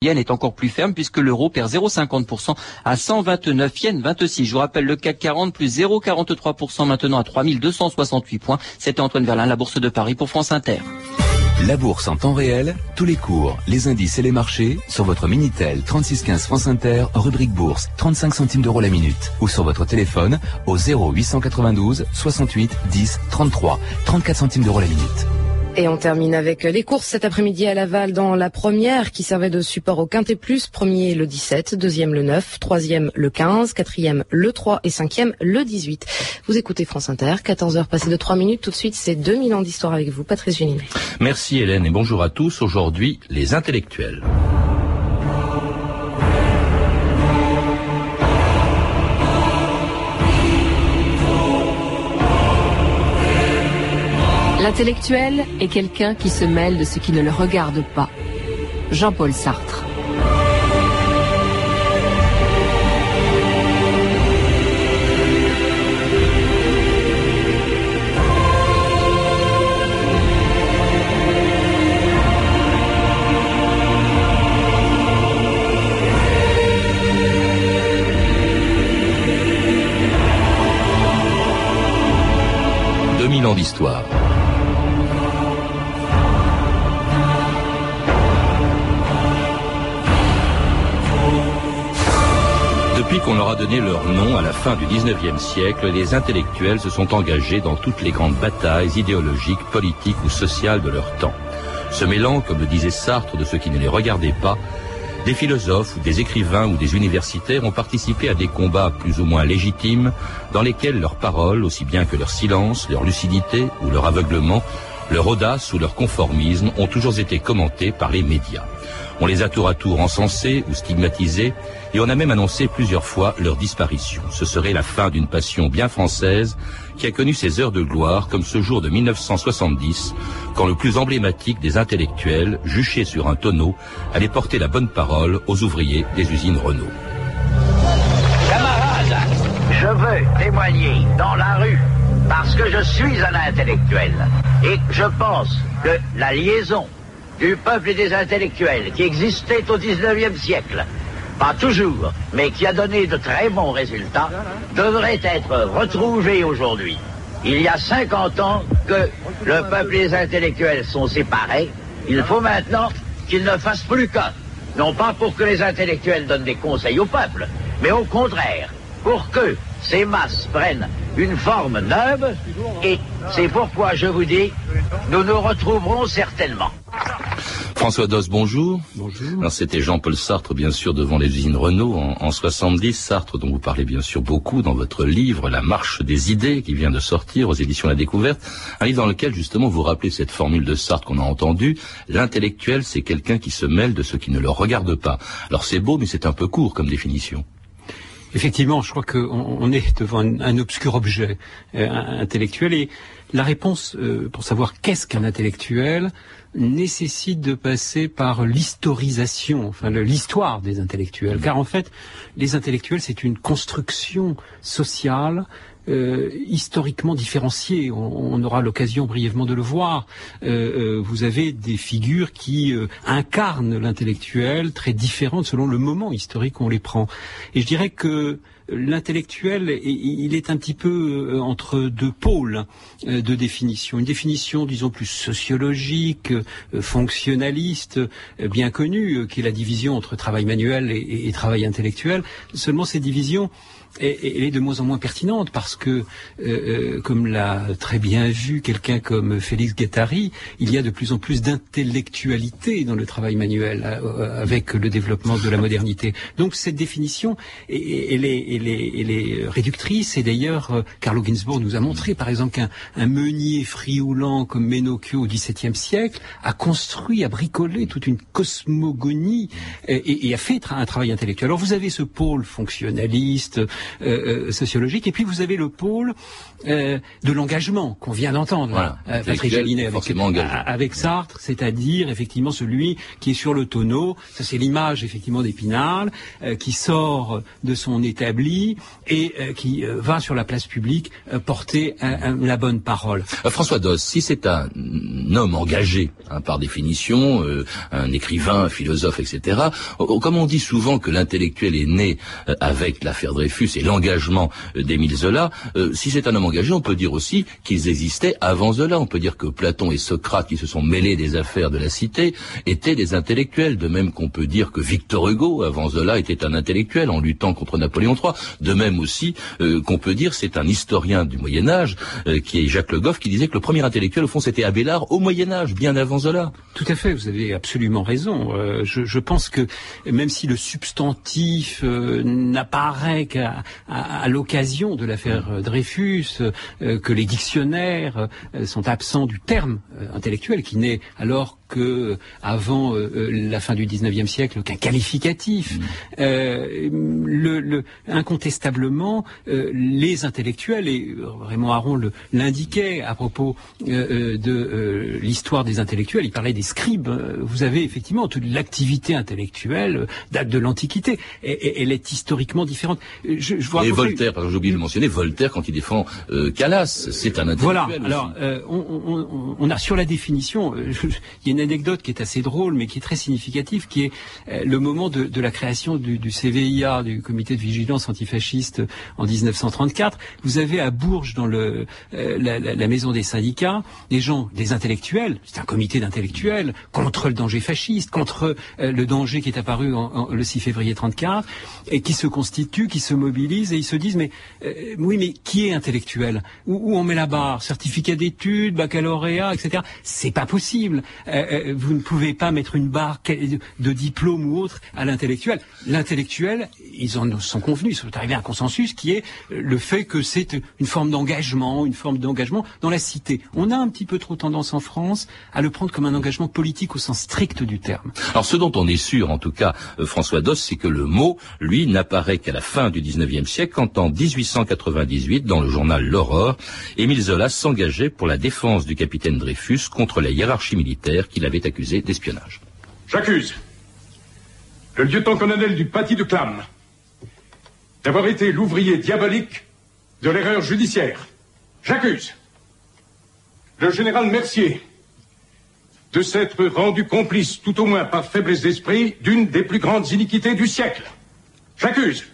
yen est encore plus ferme puisque l'euro perd 0,50% à 129 yens 26. Je vous rappelle le CAC 40 plus 0,43% maintenant à 3268 points. C'était Antoine Verlin, la Bourse de Paris pour France Inter. La bourse en temps réel, tous les cours, les indices et les marchés sur votre Minitel 3615 France Inter, rubrique bourse, 35 centimes d'euros la minute ou sur votre téléphone au 0892 68 10 33, 34 centimes d'euros la minute. Et on termine avec les courses cet après-midi à Laval dans la première qui servait de support au Quintet Plus. Premier le 17, deuxième le 9, troisième le 15, quatrième le 3 et cinquième le 18. Vous écoutez France Inter, 14h passées de 3 minutes. Tout de suite, c'est 2000 ans d'histoire avec vous, Patrice Géninet. Merci Hélène et bonjour à tous. Aujourd'hui, les intellectuels. L'intellectuel est quelqu'un qui se mêle de ce qui ne le regarde pas. Jean-Paul Sartre. d'histoire. Depuis qu'on leur a donné leur nom à la fin du 19e siècle, les intellectuels se sont engagés dans toutes les grandes batailles idéologiques, politiques ou sociales de leur temps. Se mêlant, comme le disait Sartre, de ce qui ne les regardait pas, des philosophes ou des écrivains ou des universitaires ont participé à des combats plus ou moins légitimes dans lesquels leurs paroles, aussi bien que leur silence, leur lucidité ou leur aveuglement, leur audace ou leur conformisme ont toujours été commentés par les médias. On les a tour à tour encensés ou stigmatisés, et on a même annoncé plusieurs fois leur disparition. Ce serait la fin d'une passion bien française qui a connu ses heures de gloire, comme ce jour de 1970, quand le plus emblématique des intellectuels, juché sur un tonneau, allait porter la bonne parole aux ouvriers des usines Renault. Camarades, je veux témoigner dans la rue parce que je suis un intellectuel et je pense que la liaison du peuple et des intellectuels qui existait au XIXe siècle, pas toujours, mais qui a donné de très bons résultats, devrait être retrouvée aujourd'hui. Il y a 50 ans que le peuple et les intellectuels sont séparés. Il faut maintenant qu'ils ne fassent plus qu'un. Non pas pour que les intellectuels donnent des conseils au peuple, mais au contraire, pour que ces masses prennent une forme neuve, et c'est pourquoi je vous dis, nous nous retrouverons certainement. François Dos, bonjour. Bonjour. Alors c'était Jean-Paul Sartre, bien sûr, devant les usines Renault en, en 70. Sartre, dont vous parlez bien sûr beaucoup dans votre livre, La marche des idées, qui vient de sortir aux éditions La Découverte. Un livre dans lequel, justement, vous rappelez cette formule de Sartre qu'on a entendue. L'intellectuel, c'est quelqu'un qui se mêle de ce qui ne le regarde pas. Alors c'est beau, mais c'est un peu court comme définition. Effectivement, je crois qu'on est devant un, obscur objet euh, intellectuel et la réponse euh, pour savoir qu'est-ce qu'un intellectuel nécessite de passer par l'historisation, enfin l'histoire des intellectuels. Car en fait, les intellectuels, c'est une construction sociale euh, historiquement différenciée. On, aura l'occasion brièvement de le voir. Euh, euh, vous avez des figures qui incarnent l'intellectuel très différentes selon le moment historique où on les prend. Et je dirais que l'intellectuel, il est un petit peu euh, entre deux pôles euh, de définition. Une définition, disons, plus sociologique, euh, fonctionnaliste, bien connue, qui est la division entre travail manuel et, travail intellectuel. Seulement, ces divisions elle est de moins en moins pertinente parce que, comme l'a très bien vu quelqu'un comme Félix Guattari, il y a de plus en plus d'intellectualité dans le travail manuel avec le développement de la modernité. Donc cette définition, elle est, elle est, réductrice. Et d'ailleurs, euh, Carlo Ginzburg nous a montré, par exemple, qu'un meunier frioulant comme Menocchio au XVIIe siècle a construit, a bricolé toute une cosmogonie et, a fait un travail intellectuel. Alors vous avez ce pôle fonctionnaliste, euh, euh, sociologique, et puis vous avez le monopole euh, de l'engagement qu'on vient d'entendre, Voilà. euh, Patrick Gélinet, avec, avec Sartre, c'est-à-dire effectivement celui qui est sur le tonneau, ça c'est l'image effectivement d'Épinal, euh, qui sort de son établi et euh, qui euh, va sur la place publique euh, porter un- un- la bonne parole. Euh, François Doss, si c'est un, homme engagé, hein, par définition, euh, un écrivain, un philosophe, etc., euh, comme on dit souvent que l'intellectuel est né euh, avec l'affaire Dreyfus et l'engagement d'Émile Zola, euh, si c'est un homme engagé, on peut dire aussi qu'ils existaient avant Zola. On peut dire que Platon et Socrate, qui se sont mêlés des affaires de la cité, étaient des intellectuels, de même qu'on peut dire que Victor Hugo, avant Zola, était un intellectuel en luttant contre Napoléon III. De même aussi euh, qu'on peut dire, c'est un historien du Moyen Âge, euh, qui est Jacques Le Goff, qui disait que le premier intellectuel, au fond, c'était Abélard au Moyen Âge, bien avant Zola. Tout à fait, vous avez absolument raison. Je, pense que même si le substantif n'apparaît qu'à à, à l'occasion de l'affaire euh, Dreyfus, euh, que les dictionnaires euh, sont absents du terme intellectuel qui n'est alors que avant euh, la fin du 19e siècle qu'un qualificatif. Euh, le, le- incontestablement, euh, les intellectuels, et Raymond Aron l'indiquait à propos de l'histoire des intellectuels, il parlait des scribes. Vous avez effectivement toute l'activité intellectuelle date de l'Antiquité, elle est historiquement différente. Je, je vous Et Voltaire, parce que j'ai oublié de le mentionner, Voltaire, quand il défend euh, Calas, c'est un intellectuel Voilà. Alors, euh, on, on- on- a sur la définition, euh, il y a une anecdote qui est assez drôle, mais qui est très significative, qui est euh, le moment de, de la création du, du CVIA, du Comité de vigilance antifasciste, en 1934. Vous avez à Bourges, dans le, euh, la, la- la maison des syndicats, des gens, des intellectuels. C'est un comité d'intellectuels contre le danger fasciste, contre le danger qui est apparu en- en- le 6 février 34, et qui se constituent, qui se mobilisent, et ils se disent mais euh, oui, mais qui est intellectuel? Où, on met la barre? Certificat d'études, baccalauréat, etc. C'est pas possible. Euh, euh, vous ne pouvez pas mettre une barre de diplôme ou autre à l'intellectuel. L'intellectuel, ils en sont convenus, ils sont arrivés à un consensus qui est le fait que c'est une forme d'engagement, une forme d'engagement dans la cité. On a un petit peu trop tendance en France à le prendre comme un engagement politique au sens strict du terme. Alors ce dont on est sûr, en tout cas, François Doss, c'est que le mot, lui, n'apparaît qu'à la fin du 19e siècle, quand en 1898, dans le journal L'Aurore, Émile Zola s'engageait pour la défense du capitaine Dreyfus contre la hiérarchie militaire qu'il avait accusé d'espionnage. J'accuse le lieutenant-colonel du Paty de Clam d'avoir été l'ouvrier diabolique de l'erreur judiciaire. J'accuse le général Mercier de s'être rendu complice, tout au moins par faiblesse d'esprit, d'une des plus grandes iniquités du siècle. J'accuse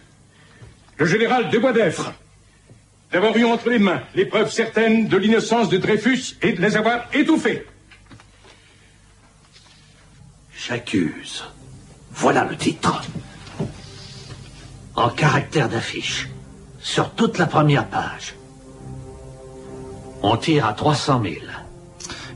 le général de Boisdeffre d'avoir eu entre les mains les preuves certaines de l'innocence de Dreyfus et de les avoir étouffées. J'accuse. Voilà le titre. En caractère d'affiche. Sur toute la première page. On tire à 300 000.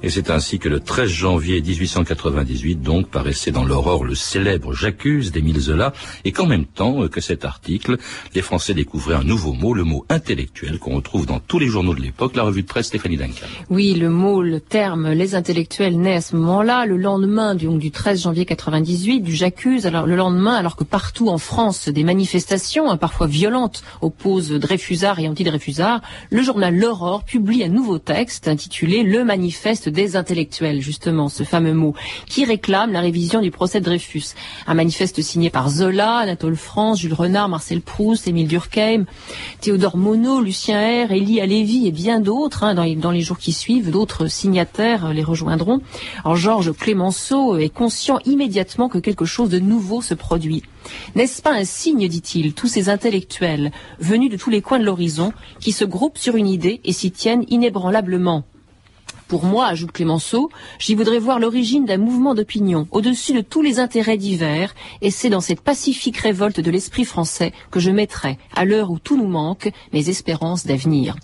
Et c'est ainsi que le 13 janvier 1898, donc, paraissait dans l'Aurore le célèbre J'accuse d'Émile Zola, et qu'en même temps euh, que cet article, les Français découvraient un nouveau mot, le mot intellectuel, qu'on retrouve dans tous les journaux de l'époque, la revue de presse Stéphanie Duncan. Oui, le mot, le terme, les intellectuels naît à ce moment-là, le lendemain du, donc, du 13 janvier 98, du j'accuse. Alors le lendemain, alors que partout en France, des manifestations, hein, parfois violentes, opposent Dreyfusard et anti-Dreyfusard, le journal L'Aurore publie un nouveau texte intitulé Le manifeste des intellectuels, justement, ce fameux mot, qui réclame la révision du procès de Dreyfus. Un manifeste signé par Zola, Anatole France, Jules Renard, Marcel Proust, Émile Durkheim, Théodore Monod, Lucien R, Élie Alévi et bien d'autres, hein, dans, les, dans les jours qui suivent, d'autres signataires euh, les rejoindront. Alors Georges Clémenceau est conscient immédiatement que quelque chose de nouveau se produit. N'est-ce pas un signe, dit-il, tous ces intellectuels venus de tous les coins de l'horizon qui se groupent sur une idée et s'y tiennent inébranlablement? Pour moi, ajoute Clémenceau, j'y voudrais voir l'origine d'un mouvement d'opinion au-dessus de tous les intérêts divers, et c'est dans cette pacifique révolte de l'esprit français que je mettrai, à l'heure où tout nous manque, mes espérances d'avenir.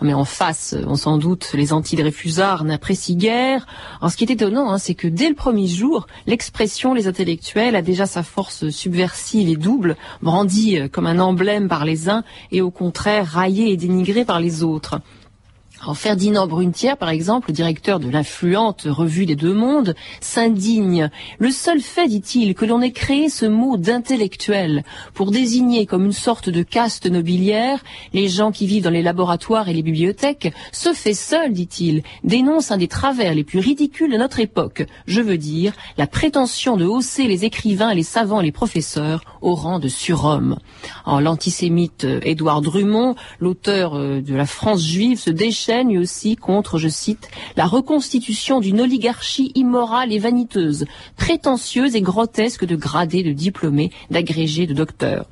Mais en face, on s'en doute, les anti-Dreyfusards n'apprécient guère. Alors, ce qui est étonnant, hein, c'est que dès le premier jour, l'expression les intellectuels a déjà sa force subversive et double, brandie comme un emblème par les uns et au contraire raillée et dénigrée par les autres. Ferdinand Brunetière, par exemple, le directeur de l'influente revue des Deux Mondes, s'indigne. Le seul fait, dit-il, que l'on ait créé ce mot d'intellectuel pour désigner comme une sorte de caste nobiliaire les gens qui vivent dans les laboratoires et les bibliothèques, se fait seul, dit-il, dénonce un des travers les plus ridicules de notre époque. Je veux dire, la prétention de hausser les écrivains, les savants, les professeurs au rang de surhommes. L'antisémite euh, Édouard Drummond, l'auteur euh, de La France juive, se déchaîne aussi contre, je cite, la reconstitution d'une oligarchie immorale et vaniteuse, prétentieuse et grotesque de gradés, de diplômés, d'agrégés, de docteurs.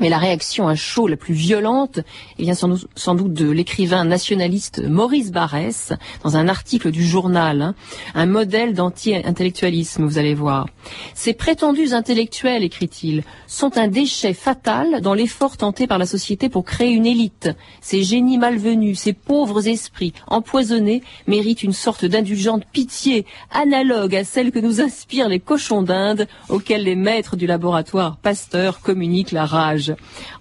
Mais la réaction à chaud la plus violente eh vient sans, sans, doute de l'écrivain nationaliste Maurice Barrès dans un article du journal, hein, un modèle d'anti-intellectualisme, vous allez voir. Ces prétendus intellectuels, écrit-il, sont un déchet fatal dans l'effort tenté par la société pour créer une élite. Ces génies malvenus, ces pauvres esprits empoisonnés méritent une sorte d'indulgente pitié analogue à celle que nous inspirent les cochons d'Inde auxquels les maîtres du laboratoire Pasteur communiquent la rage.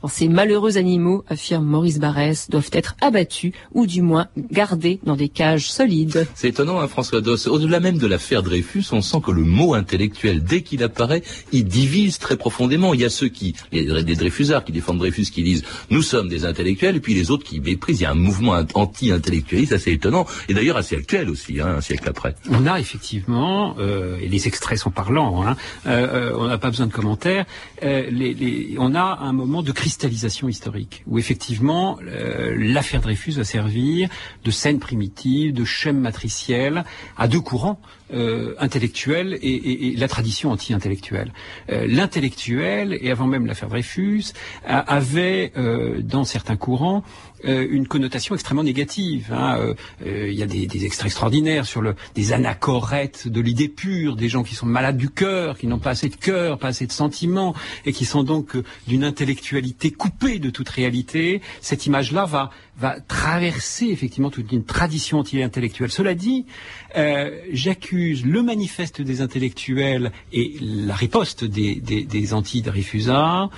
Ces malheureux animaux, affirme Maurice Barrès, doivent être abattus ou du moins gardés dans des cages solides. C'est étonnant, hein, François Doss. Au-delà même de l'affaire Dreyfus, on sent que le mot intellectuel, dès qu'il apparaît, il divise très profondément. Il y a ceux qui, les, des Dreyfusards qui défendent Dreyfus, qui disent nous sommes des intellectuels, et puis les autres qui méprisent. Il y a un mouvement anti-intellectualiste assez étonnant, et d'ailleurs assez actuel aussi, hein, un siècle après. On a effectivement, euh, et les extraits sont parlants, hein, euh, euh, on n'a pas besoin de commentaires, les, les, on a un moment de cristallisation historique, où effectivement euh, l'affaire Dreyfus va servir de scène primitive, de schème matriciel à deux courants euh, intellectuels et, et, et, la tradition anti-intellectuelle. Euh, L'intellectuel, et avant même l'affaire Dreyfus, avait euh, dans certains courants euh, une connotation extrêmement négative. Hein. Euh, euh, il y a des, des, extraits extraordinaires sur le, des anachorètes de l'idée pure, des gens qui sont malades du cœur, qui n'ont pas assez de cœur, pas assez de sentiments, et qui sont donc d'une intellectualité coupée de toute réalité. Cette image-là va, va traverser effectivement toute une tradition anti-intellectuelle. Cela dit, j'accuse le manifeste des intellectuels et la riposte des, des, des anti-Dreyfusards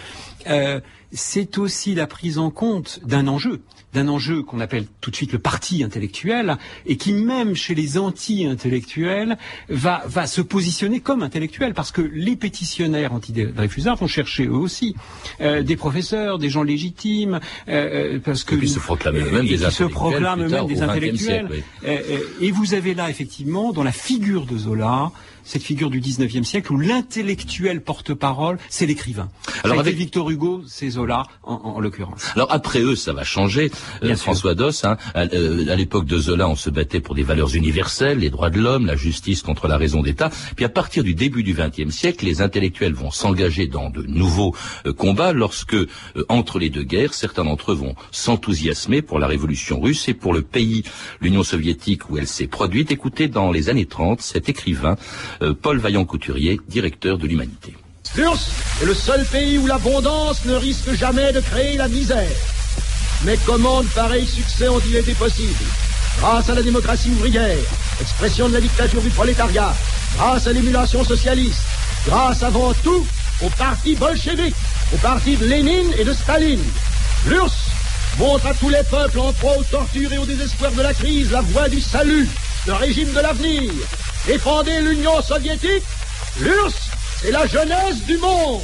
c'est aussi la prise en compte d'un enjeu, d'un enjeu qu'on appelle tout de suite le parti intellectuel, et qui même chez les anti-intellectuels va, va se positionner comme intellectuel, parce que les pétitionnaires anti-Dreyfusards vont chercher eux aussi euh, des professeurs, des gens légitimes, euh, euh parce que... Et puis se proclamer eux-mêmes des se proclament eux-mêmes des intellectuels. Siècle, oui. Euh, euh, et vous avez là, effectivement, dans la figure de Zola, cette figure du 19e siècle où l'intellectuel porte-parole, c'est l'écrivain. Alors avec Victor Hugo, c'est Zola en, en l'occurrence. Alors après eux, ça va changer. Euh, François Doss, hein, à, euh, à l'époque de Zola, on se battait pour des valeurs universelles, les droits de l'homme, la justice contre la raison d'État. Puis à partir du début du 20e siècle, les intellectuels vont s'engager dans de nouveaux euh, combats lorsque, euh, entre les deux guerres, certains d'entre eux vont s'enthousiasmer pour la révolution russe et pour le pays, l'Union soviétique où elle s'est produite. Écoutez, dans les années 30, cet écrivain euh, Paul Vaillant-Couturier, directeur de l'Humanité. L'URSS est le seul pays où l'abondance ne risque jamais de créer la misère. Mais comment de pareils succès ont-ils été possibles Grâce à la démocratie ouvrière, expression de la dictature du prolétariat, grâce à l'émulation socialiste, grâce avant tout au parti bolchevique, au parti de Lénine et de Staline. L'URSS montre à tous les peuples en proie aux tortures et au désespoir de la crise la voie du salut, le régime de l'avenir. Défendez l'Union soviétique, l'URSS, c'est la jeunesse du monde.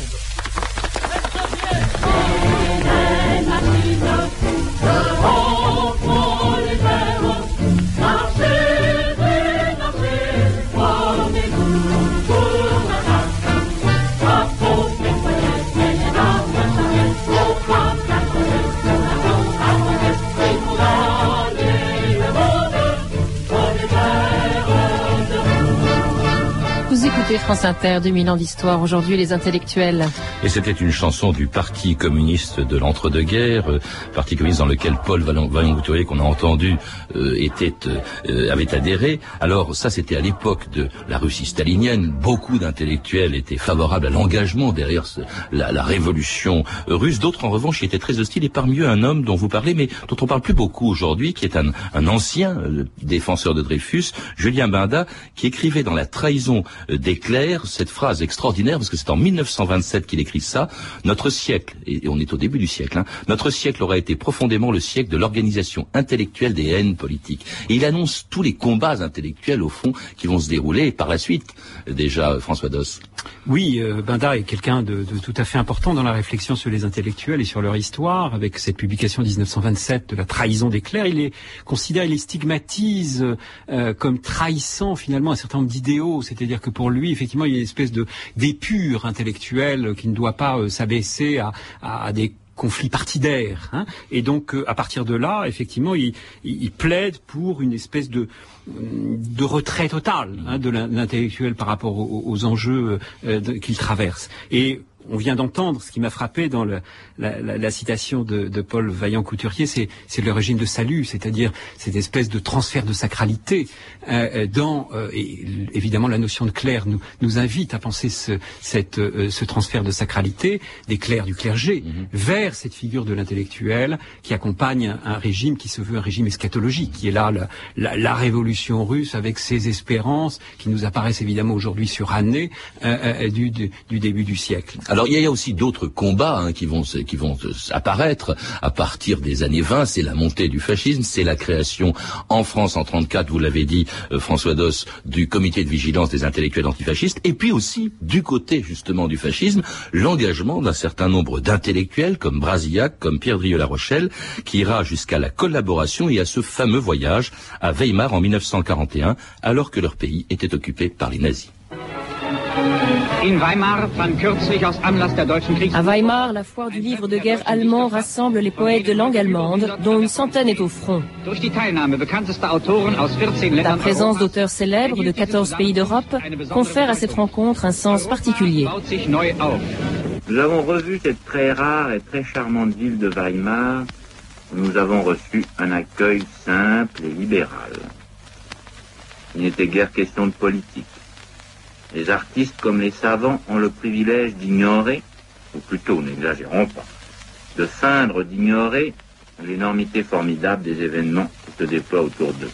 France Inter, 2000 ans d'histoire, aujourd'hui les intellectuels. Et c'était une chanson du Parti communiste de l'entre-deux-guerres, euh, Parti communiste dans lequel Paul Vaillant-Couturier, qu'on a entendu, euh, était, euh, avait adhéré. Alors ça, c'était à l'époque de la Russie stalinienne. Beaucoup d'intellectuels étaient favorables à l'engagement derrière la, révolution russe. D'autres, en revanche, y étaient très hostiles. Et parmi eux, un homme dont vous parlez, mais dont on parle plus beaucoup aujourd'hui, qui est un, un ancien défenseur de Dreyfus, Julien Binda, qui écrivait dans La trahison des clercs Cette phrase extraordinaire, parce que c'est en 1927 qu'il écrit ça, notre siècle, et on est au début du siècle, hein, notre siècle aurait été profondément le siècle de l'organisation intellectuelle des haines politiques. Et il annonce tous les combats intellectuels, au fond, qui vont se dérouler par la suite, déjà, François Doss. Oui, euh, Benda est quelqu'un de, de, tout à fait important dans la réflexion sur les intellectuels et sur leur histoire. Avec cette publication 1927 de la trahison des clercs, il est considéré, il les stigmatise euh, comme trahissant finalement un certain nombre d'idéaux. C'est-à-dire que pour lui, effectivement, il y a une espèce de d'épure intellectuelle qui ne doit pas euh, s'abaisser à, à, des conflit partidaire. Hein. et donc, euh, à partir de là, effectivement, il, plaide pour une espèce de, de retrait total hein, de l'intellectuel par rapport aux, enjeux euh, qu'il traverse. On vient d'entendre, ce qui m'a frappé dans le, la, la, la, citation de, de Paul Vaillant-Couturier, c'est le régime de salut, c'est-à-dire cette espèce de transfert de sacralité euh, euh, dans, euh, et évidemment la notion de clerc nous, nous invite à penser ce, cette, euh, ce transfert de sacralité des clercs du clergé mm-hmm. vers cette figure de l'intellectuel qui accompagne un régime qui se veut un régime eschatologique, qui est là la, la révolution russe avec ses espérances qui nous apparaissent évidemment aujourd'hui sur année euh, du, du, du, début du siècle. Alors il y a aussi d'autres combats hein, qui vont qui vont apparaître à partir des années 20. C'est la montée du fascisme, c'est la création en France en 34, vous l'avez dit, euh, François Doss, du comité de vigilance des intellectuels antifascistes, et puis aussi du côté justement du fascisme, l'engagement d'un certain nombre d'intellectuels comme Brasillac, comme Pierre Drieux-La Rochelle, qui ira jusqu'à la collaboration et à ce fameux voyage à Weimar en 1941, alors que leur pays était occupé par les nazis. À Weimar, la foire du livre de guerre allemand rassemble les poètes de langue allemande, dont une centaine est au front. La présence d'auteurs célèbres de 14 pays d'Europe confère à cette rencontre un sens particulier. Nous avons revu cette très rare et très charmante ville de Weimar, où nous avons reçu un accueil simple et libéral. Il n'était guère question de politique. Les artistes comme les savants ont le privilège d'ignorer, ou plutôt n'exagérons pas, de feindre d'ignorer l'énormité formidable des événements qui se déploient autour d'eux.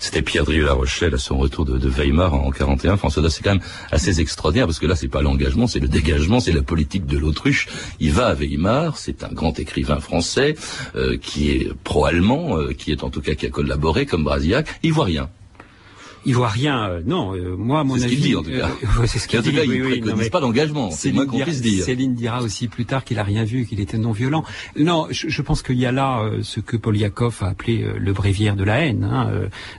C'était Pierre Drieux-La Rochelle à son retour de, de Weimar en 41. François c'est quand même assez extraordinaire parce que là, c'est pas l'engagement, c'est le dégagement, c'est la politique de l'autruche. Il va à Weimar, c'est un grand écrivain français euh, qui est pro-allemand, euh, qui est en tout cas qui a collaboré comme Brasillac. Il voit rien. Ivoirien, euh, non. Euh, moi, mon avis, ce dit en tout cas. Euh, c'est ce qu'il dit. Cas, oui, il oui, mais pas d'engagement. C'est moins qu'on puisse dire. Céline dira aussi plus tard qu'il a rien vu, qu'il était non violent. Non, je, je pense qu'il y a là euh, ce que Poliakov a appelé euh, le bréviaire de la haine, hein,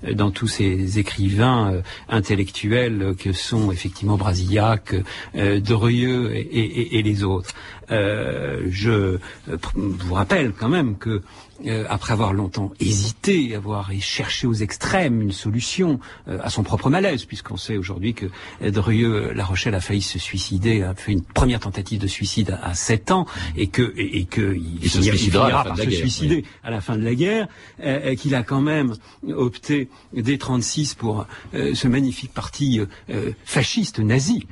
euh, dans tous ces écrivains intellectuels que sont effectivement Brasillac, Derieux et, et, et, les autres. Je vous rappelle quand même que euh, après avoir longtemps hésité, avoir cherché aux extrêmes une solution euh, à son propre malaise, puisqu'on sait aujourd'hui que Drieux La Rochelle a failli se suicider, a fait une première tentative de suicide à, à 7 ans, et que et, et que il, il, se suicidera finira par se guerre, suicider oui. à la fin de la guerre, euh, qu'il a quand même opté dès 36 pour euh, ce magnifique parti euh, fasciste nazi,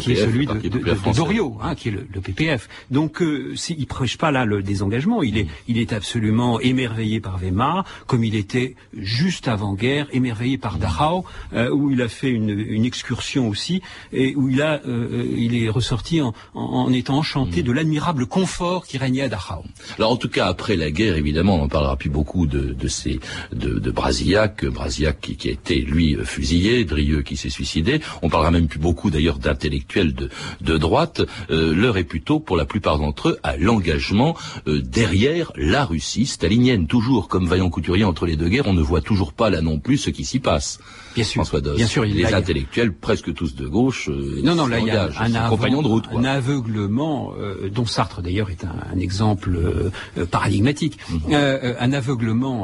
qui est celui de, de, de, de Doriot, hein, qui est le, le PPF. Donc, euh, il prêche pas là le désengagement. Il est, il est absolument émerveillé par Weimar, comme il était juste avant-guerre émerveillé par Dachau, euh, où il a fait une, une, excursion aussi, et où il a, euh, il est ressorti en, en, en étant enchanté de l'admirable confort qui régnait à Dachau. Alors, en tout cas, après la guerre, évidemment, on n'en parlera plus beaucoup de, de ces, de, de Brasillac, Brasillac qui, qui, a été lui fusillé, Drieux qui s'est suicidé. On parlera même plus beaucoup d'ailleurs d'intellectuels de, de droite. Euh, L'heure est plutôt, pour la plupart d'entre eux, à l'engagement euh, derrière la Russie stalinienne. Toujours comme vaillant couturier entre les deux guerres, on ne voit toujours pas là non plus ce qui s'y passe. Bien sûr, François Doss. bien sûr, les là, intellectuels, presque tous de gauche, euh, non, non, là il y a un, un compagnon de route, quoi. un aveuglement euh, dont Sartre d'ailleurs est un, un exemple euh, paradigmatique, mm -hmm. un aveuglement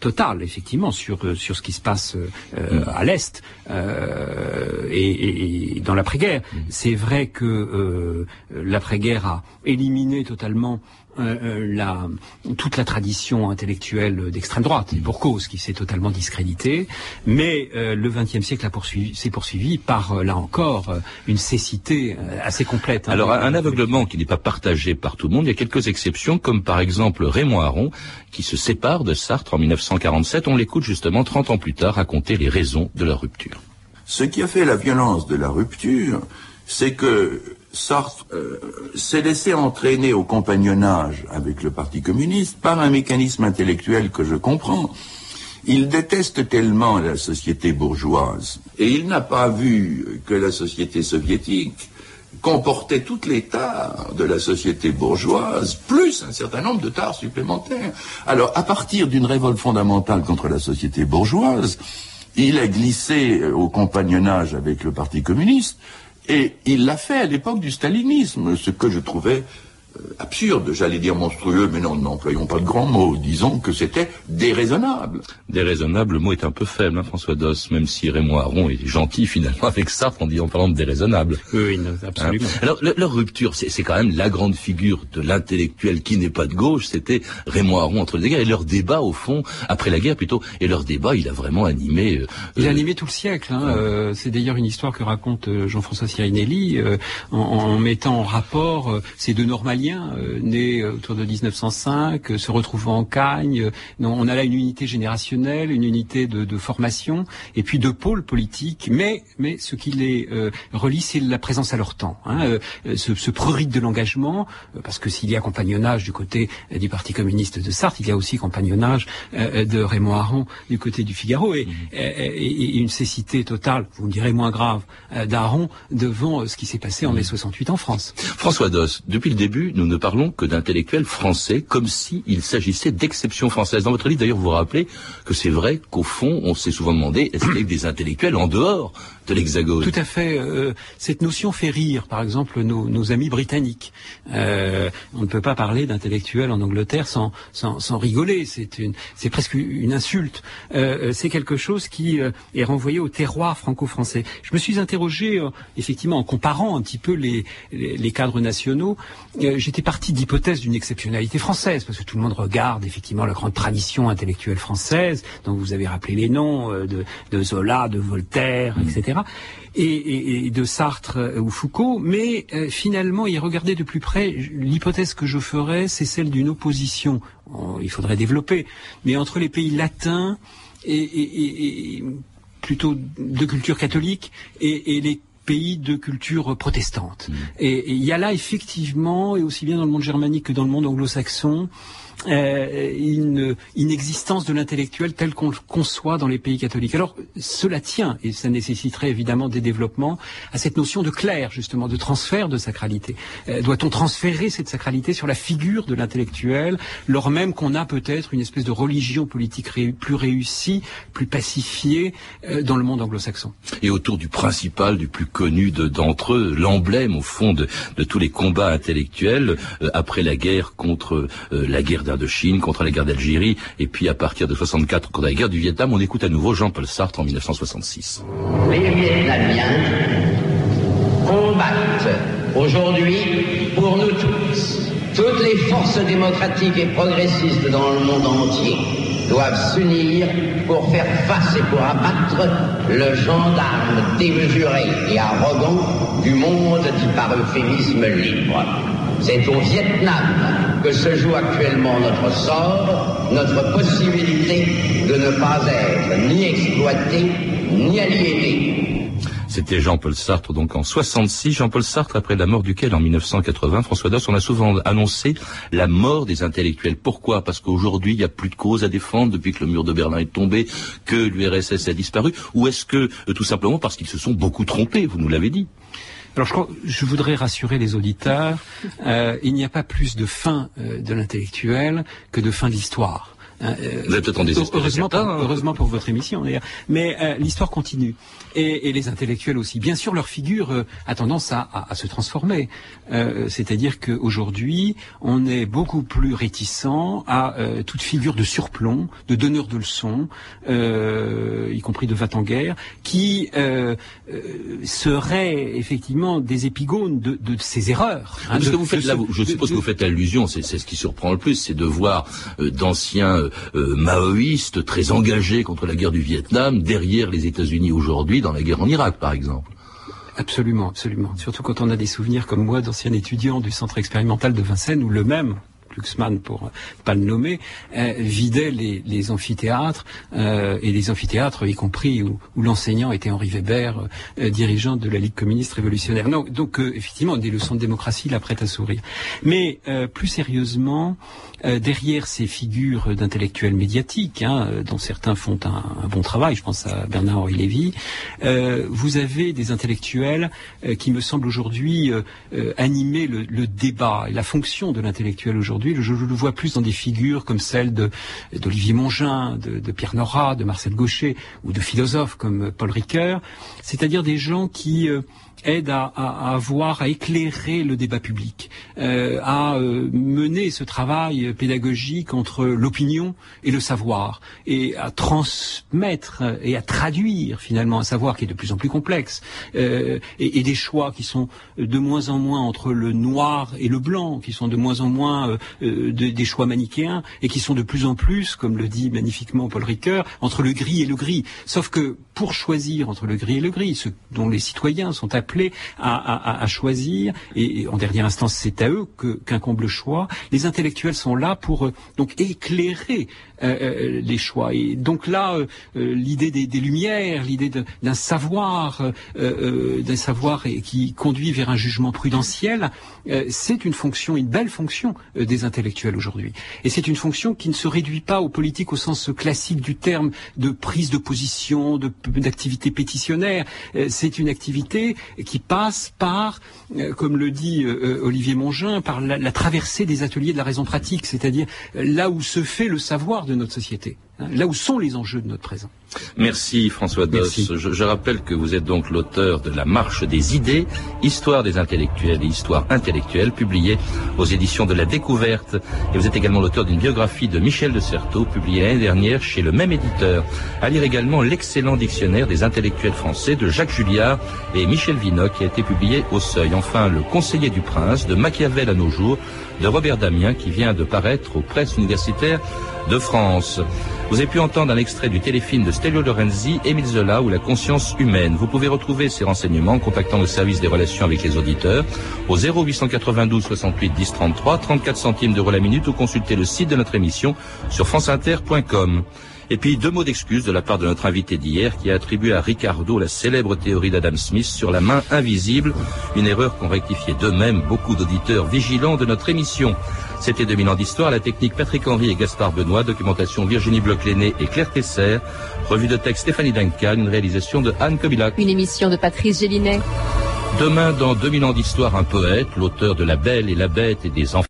total effectivement sur sur ce qui se passe mm -hmm. à l'est et, et, et, dans l'après-guerre. Mm -hmm. C'est vrai que l'après-guerre a éliminé totalement euh, la, toute la tradition intellectuelle d'extrême droite, et pour cause, qui s'est totalement discréditée. Mais euh, le XXe siècle a poursuivi, s'est poursuivi par, euh, là encore, une cécité assez complète. Hein, Alors, un aveuglement qui n'est pas partagé par tout le monde, il y a quelques exceptions, comme par exemple Raymond Aron, qui se sépare de Sartre en 1947. On l'écoute justement 30 ans plus tard raconter les raisons de leur rupture. Ce qui a fait la violence de la rupture, c'est que Sartre euh, s'est laissé entraîner au compagnonnage avec le Parti communiste par un mécanisme intellectuel que je comprends. Il déteste tellement la société bourgeoise et il n'a pas vu que la société soviétique comportait toutes les tares de la société bourgeoise, plus un certain nombre de tares supplémentaires. Alors, à partir d'une révolte fondamentale contre la société bourgeoise, il a glissé au compagnonnage avec le Parti communiste, et il l'a fait à l'époque du stalinisme, ce que je trouvais absurde, j'allais dire monstrueux, mais non, n'employons pas de grands mots, disons que c'était déraisonnable. Déraisonnable, le mot est un peu faible, hein, François Doss, même si Raymond Aron est gentil finalement avec ça, en, en parlant de déraisonnable. Oui, absolument. Hein. Alors, leur rupture, c'est quand même la grande figure de l'intellectuel qui n'est pas de gauche, c'était Raymond Aron entre les guerres, et leur débat, au fond, après la guerre plutôt, et leur débat, il a vraiment animé... Euh, il a euh, animé tout le siècle, hein, euh, c'est d'ailleurs une histoire que raconte euh, Jean-François Sirinelli, en, en, mettant en rapport ces deux normaliens euh, né autour de 1905, euh, se retrouvant en Cagne. on a là une unité générationnelle, une unité de, formation, et puis deux pôles politiques. Mais, mais ce qui les euh, relie, c'est la présence à leur temps. Hein, ce, ce prurite de l'engagement, parce que s'il y a compagnonnage du côté du Parti communiste de Sartre, il y a aussi compagnonnage de Raymond Aron du côté du Figaro, et, et, une cécité totale, vous me direz moins grave, d'Aron devant ce qui s'est passé en mai 68 en France. François Doss, depuis le début, nous ne parlons que d'intellectuels français, comme s'il s'agissait d'exceptions françaises. Dans votre livre, d'ailleurs, vous vous rappelez que c'est vrai qu'au fond, on s'est souvent demandé, est-ce qu'il y a des intellectuels en dehors de l'Hexagone? Tout à fait. Euh, cette notion fait rire, par exemple, nos, amis britanniques. Euh, on ne peut pas parler d'intellectuels en Angleterre sans, sans, rigoler. C'est une, c'est presque une insulte. Euh, c'est quelque chose qui est renvoyé au terroir franco-français. Je me suis interrogé, effectivement, en comparant un petit peu les, les cadres nationaux j'étais parti d'hypothèse d'une exceptionnalité française, parce que tout le monde regarde effectivement la grande tradition intellectuelle française, dont vous avez rappelé les noms euh, de, Zola, de Voltaire, mm. etc. Et, de Sartre euh, ou Foucault, mais euh, finalement, y regarder de plus près, l'hypothèse que je ferais, c'est celle d'une opposition, il faudrait développer, mais entre les pays latins et, plutôt de culture catholique et, les pays de culture protestante. Mm. Et il y a là effectivement, et aussi bien dans le monde germanique que dans le monde anglo-saxon, euh, une inexistence de l'intellectuel tel qu'on le conçoit dans les pays catholiques. Alors cela tient, et ça nécessiterait évidemment des développements, à cette notion de clair, justement, de transfert de sacralité. Euh, doit-on transférer cette sacralité sur la figure de l'intellectuel, lors même qu'on a peut-être une espèce de religion politique plus réussie, plus pacifiée euh, dans le monde anglo-saxon? Et autour du principal, du plus connu d'entre eux, l'emblème au fond de, de, tous les combats intellectuels, après la guerre contre la guerre de Chine, contre la guerre d'Algérie, et puis à partir de 64 contre la guerre du Vietnam, on écoute à nouveau Jean-Paul Sartre en 1966. Les Vietnamiens combattent aujourd'hui pour nous tous. Toutes les forces démocratiques et progressistes dans le monde entier doivent s'unir pour faire face et pour abattre le gendarme démesuré et arrogant du monde dit par euphémisme libre. C'est au Vietnam que se joue actuellement notre sort, notre possibilité de ne pas être ni exploité, ni aliéné. C'était Jean-Paul Sartre, donc en 66. Jean-Paul Sartre, après la mort duquel en 1980, François Doss, on a souvent annoncé la mort des intellectuels. Pourquoi? Parce qu'aujourd'hui, il n'y a plus de cause à défendre depuis que le mur de Berlin est tombé, que l'URSS a disparu, ou est-ce que euh, tout simplement parce qu'ils se sont beaucoup trompés Vous nous l'avez dit? Alors je, crois, je voudrais rassurer les auditeurs, euh, il n'y a pas plus de fin euh, de l'intellectuel que de fin de l'histoire. Euh, Vous êtes peut-être en heureusement, pour, hein. heureusement pour votre émission d'ailleurs. Mais euh, l'histoire continue. Et, et, les intellectuels aussi. Bien sûr, leur figure euh, a tendance à, à, à se transformer. Euh, C'est-à-dire qu'aujourd'hui, on est beaucoup plus réticent à euh, toute figure de surplomb, de donneur de leçons, y compris de va en guerre, qui serait effectivement des épigones de, de ces erreurs. Hein, que vous faites là, je suppose que vous faites allusion, c'est ce qui surprend le plus, c'est de voir d'anciens euh, maoïste très engagé contre la guerre du Vietnam derrière les États-Unis aujourd'hui dans la guerre en Irak, par exemple. Absolument, absolument. Surtout quand on a des souvenirs comme moi d'anciens étudiants du centre expérimental de Vincennes où le même Glucksmann pour pas le nommer, vidait les, amphithéâtres et les amphithéâtres y compris où, l'enseignant était Henri Weber, dirigeant de la Ligue communiste révolutionnaire. Donc, donc effectivement, des leçons de démocratie la prête à sourire. Mais plus sérieusement, derrière ces figures d'intellectuels médiatiques, hein, dont certains font un, bon travail, je pense à Bernard-Henri Lévy, vous avez des intellectuels qui me semblent aujourd'hui animer le, le, débat et la fonction de l'intellectuel aujourd'hui. Je, le vois plus dans des figures comme celle d'Olivier Mongin, de, de, Pierre Nora, de Marcel Gaucher ou de philosophes comme Paul Ricoeur, c'est-à-dire des gens qui euh, aide à, à, à, éclairer le débat public, euh, à euh, mener ce travail pédagogique entre l'opinion et le savoir, et à transmettre et à traduire finalement un savoir qui est de plus en plus complexe, euh, et, des choix qui sont de moins en moins entre le noir et le blanc, qui sont de moins en moins de, des choix manichéens, et qui sont de plus en plus, comme le dit magnifiquement Paul Ricoeur, entre le gris et le gris. Sauf que pour choisir entre le gris et le gris, ce dont les citoyens sont appelés à, choisir, et, en dernière instance, c'est à eux qu'incombe le choix. Les intellectuels sont là pour euh, donc éclairer euh, euh, les choix. Et donc là, l'idée des, des, lumières, l'idée d'un savoir, d'un savoir qui conduit vers un jugement prudentiel, c'est une fonction, une belle fonction des intellectuels aujourd'hui. Et c'est une fonction qui ne se réduit pas aux politiques au sens classique du terme de prise de position, d'activité pétitionnaire. c'est une activité qui passe par, euh, comme le dit euh, euh, Olivier Mongin, par la, traversée des ateliers de la raison pratique, c'est-à-dire là où se fait le savoir de notre société, hein, là où sont les enjeux de notre présent. Merci François Doss. Je, rappelle que vous êtes donc l'auteur de La Marche des idées, Histoire des intellectuels et Histoire intellectuelle, publiée aux éditions de la Découverte. Et vous êtes également l'auteur d'une biographie de Michel de Certeau, publiée l'année dernière chez le même éditeur. À lire également l'excellent dictionnaire des intellectuels français de Jacques Julliard et Michel Vinocq, qui a été publié au Seuil. Enfin, Le Conseiller du Prince, de Machiavel à nos jours, de Robert Damien, qui vient de paraître aux presses universitaires de France. Vous avez pu entendre un extrait du téléfilm de Stelio Lorenzi, Émile Zola ou La conscience humaine. Vous pouvez retrouver ces renseignements en contactant le service des relations avec les auditeurs au 0892 68 10 33, 34 centimes d'euros la minute ou consulter le site de notre émission sur franceinter.com. Et puis deux mots d'excuse de la part de notre invité d'hier qui a attribué à Ricardo la célèbre théorie d'Adam Smith sur la main invisible, une erreur qu'ont rectifié d'eux-mêmes beaucoup d'auditeurs vigilants de notre émission. C'était 2000 ans d'histoire, la technique Patrick Henry et Gaspard Benoît, documentation Virginie Bloch-Léné et Claire Tesser, revue de texte Stéphanie Duncan, une réalisation de Anne Kobilac. Une émission de Patrice Gélinet. Demain, dans 2000 ans d'histoire, un poète, l'auteur de La Belle et la Bête et des enfants.